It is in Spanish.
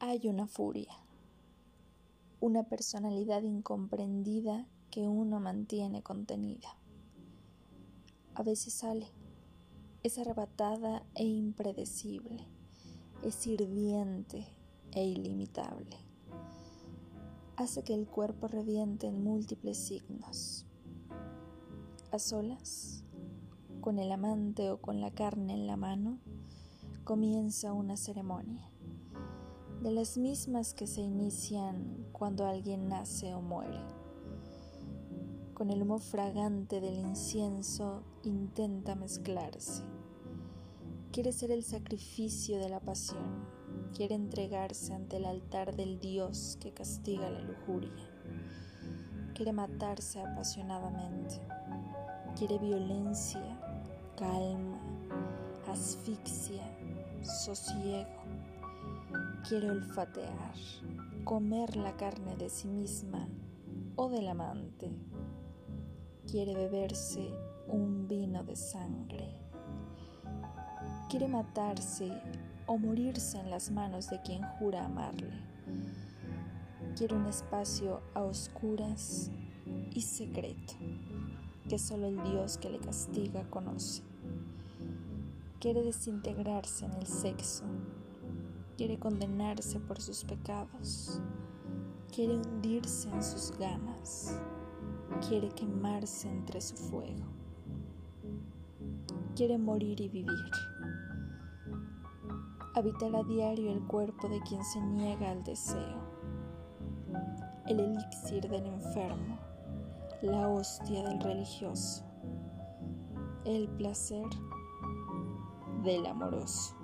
hay una furia, una personalidad incomprendida que uno mantiene contenida. A veces sale, es arrebatada e impredecible, es hirviente e ilimitable. Hace que el cuerpo reviente en múltiples signos. A solas, con el amante o con la carne en la mano, comienza una ceremonia de las mismas que se inician cuando alguien nace o muere. Con el humo fragante del incienso intenta mezclarse. Quiere ser el sacrificio de la pasión, quiere entregarse ante el altar del Dios que castiga la lujuria. Quiere matarse apasionadamente. Quiere violencia, calma, asfixia, sosiego quiere olfatear, comer la carne de sí misma o del amante. Quiere beberse un vino de sangre. Quiere matarse o morirse en las manos de quien jura amarle. Quiere un espacio a oscuras y secreto que solo el Dios que le castiga conoce. Quiere desintegrarse en el sexo quiere condenarse por sus pecados, quiere hundirse en sus ganas, quiere quemarse entre su fuego, quiere morir y vivir, habitar a diario el cuerpo de quien se niega al deseo, el elixir del enfermo, la hostia del religioso, el placer del amoroso.